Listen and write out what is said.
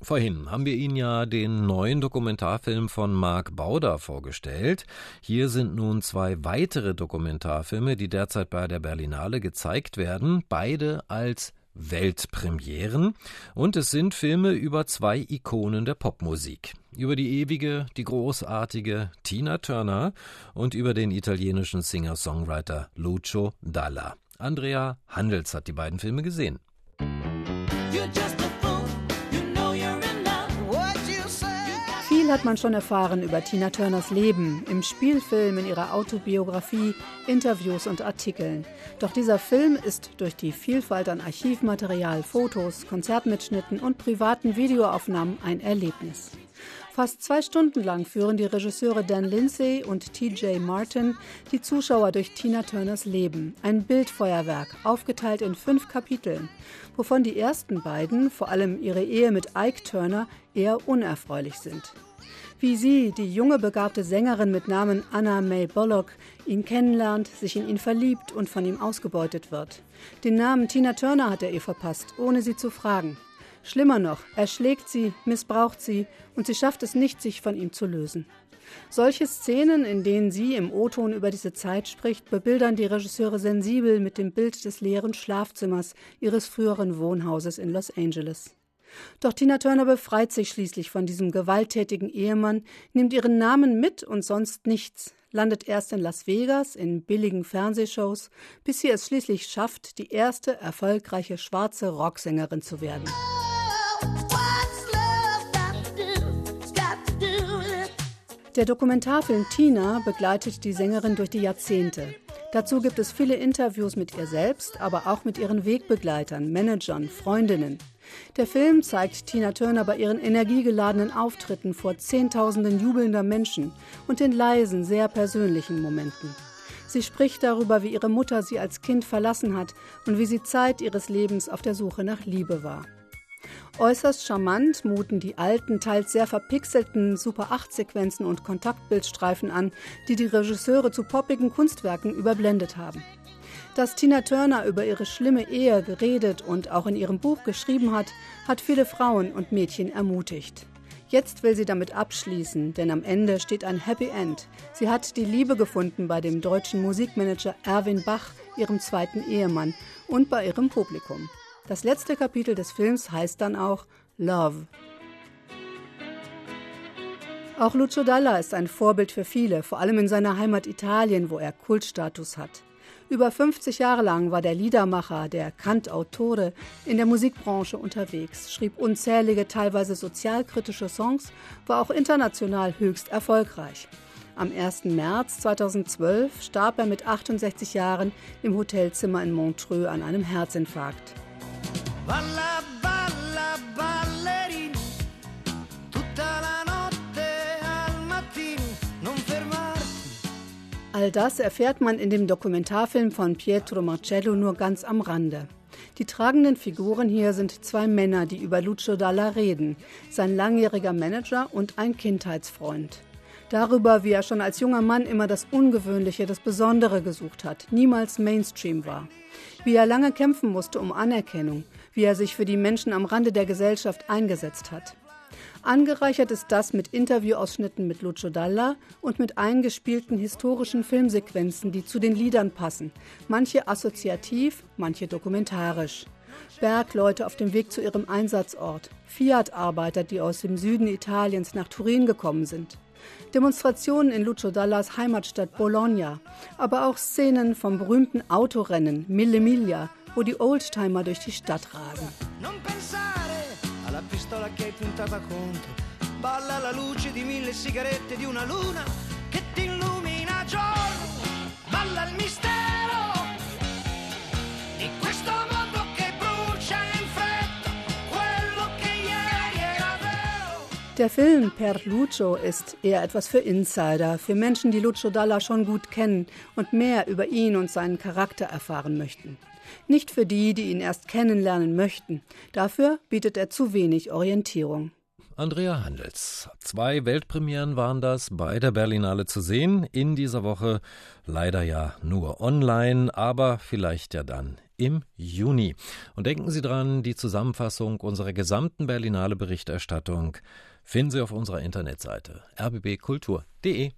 Vorhin haben wir Ihnen ja den neuen Dokumentarfilm von Marc Bauder vorgestellt. Hier sind nun zwei weitere Dokumentarfilme, die derzeit bei der Berlinale gezeigt werden, beide als Weltpremieren. Und es sind Filme über zwei Ikonen der Popmusik. Über die ewige, die großartige Tina Turner und über den italienischen Singer-Songwriter Lucio Dalla. Andrea Handels hat die beiden Filme gesehen. Viel hat man schon erfahren über Tina Turners Leben, im Spielfilm, in ihrer Autobiografie, Interviews und Artikeln. Doch dieser Film ist durch die Vielfalt an Archivmaterial, Fotos, Konzertmitschnitten und privaten Videoaufnahmen ein Erlebnis. Fast zwei Stunden lang führen die Regisseure Dan Lindsay und TJ Martin die Zuschauer durch Tina Turners Leben. Ein Bildfeuerwerk, aufgeteilt in fünf Kapiteln, wovon die ersten beiden, vor allem ihre Ehe mit Ike Turner, eher unerfreulich sind wie sie, die junge begabte Sängerin mit Namen Anna May Bullock, ihn kennenlernt, sich in ihn verliebt und von ihm ausgebeutet wird. Den Namen Tina Turner hat er ihr verpasst, ohne sie zu fragen. Schlimmer noch, er schlägt sie, missbraucht sie und sie schafft es nicht, sich von ihm zu lösen. Solche Szenen, in denen sie im O-Ton über diese Zeit spricht, bebildern die Regisseure sensibel mit dem Bild des leeren Schlafzimmers ihres früheren Wohnhauses in Los Angeles. Doch Tina Turner befreit sich schließlich von diesem gewalttätigen Ehemann, nimmt ihren Namen mit und sonst nichts, landet erst in Las Vegas in billigen Fernsehshows, bis sie es schließlich schafft, die erste erfolgreiche schwarze Rocksängerin zu werden. Der Dokumentarfilm Tina begleitet die Sängerin durch die Jahrzehnte. Dazu gibt es viele Interviews mit ihr selbst, aber auch mit ihren Wegbegleitern, Managern, Freundinnen. Der Film zeigt Tina Turner bei ihren energiegeladenen Auftritten vor Zehntausenden jubelnder Menschen und in leisen, sehr persönlichen Momenten. Sie spricht darüber, wie ihre Mutter sie als Kind verlassen hat und wie sie Zeit ihres Lebens auf der Suche nach Liebe war. Äußerst charmant muten die alten, teils sehr verpixelten Super-8-Sequenzen und Kontaktbildstreifen an, die die Regisseure zu poppigen Kunstwerken überblendet haben. Dass Tina Turner über ihre schlimme Ehe geredet und auch in ihrem Buch geschrieben hat, hat viele Frauen und Mädchen ermutigt. Jetzt will sie damit abschließen, denn am Ende steht ein Happy End. Sie hat die Liebe gefunden bei dem deutschen Musikmanager Erwin Bach, ihrem zweiten Ehemann, und bei ihrem Publikum. Das letzte Kapitel des Films heißt dann auch Love. Auch Lucio Dalla ist ein Vorbild für viele, vor allem in seiner Heimat Italien, wo er Kultstatus hat. Über 50 Jahre lang war der Liedermacher, der Kantautore, in der Musikbranche unterwegs, schrieb unzählige, teilweise sozialkritische Songs, war auch international höchst erfolgreich. Am 1. März 2012 starb er mit 68 Jahren im Hotelzimmer in Montreux an einem Herzinfarkt. Balla, balla, ballerini, tutta la All das erfährt man in dem Dokumentarfilm von Pietro Marcello nur ganz am Rande. Die tragenden Figuren hier sind zwei Männer, die über Lucio Dalla reden, sein langjähriger Manager und ein Kindheitsfreund. Darüber, wie er schon als junger Mann immer das Ungewöhnliche, das Besondere gesucht hat, niemals Mainstream war. Wie er lange kämpfen musste um Anerkennung, wie er sich für die Menschen am Rande der Gesellschaft eingesetzt hat. Angereichert ist das mit Interviewausschnitten mit Lucio Dalla und mit eingespielten historischen Filmsequenzen, die zu den Liedern passen, manche assoziativ, manche dokumentarisch. Bergleute auf dem Weg zu ihrem Einsatzort, Fiat-Arbeiter, die aus dem Süden Italiens nach Turin gekommen sind. Demonstrationen in Lucio Dallas Heimatstadt Bologna, aber auch Szenen vom berühmten Autorennen Mille Miglia, wo die Oldtimer durch die Stadt rasen. Der Film Per Lucio ist eher etwas für Insider, für Menschen, die Lucio Dalla schon gut kennen und mehr über ihn und seinen Charakter erfahren möchten nicht für die, die ihn erst kennenlernen möchten. Dafür bietet er zu wenig Orientierung. Andrea Handels. Zwei Weltpremieren waren das bei der Berlinale zu sehen. In dieser Woche leider ja nur online, aber vielleicht ja dann im Juni. Und denken Sie dran, die Zusammenfassung unserer gesamten Berlinale Berichterstattung finden Sie auf unserer Internetseite rbbkultur.de.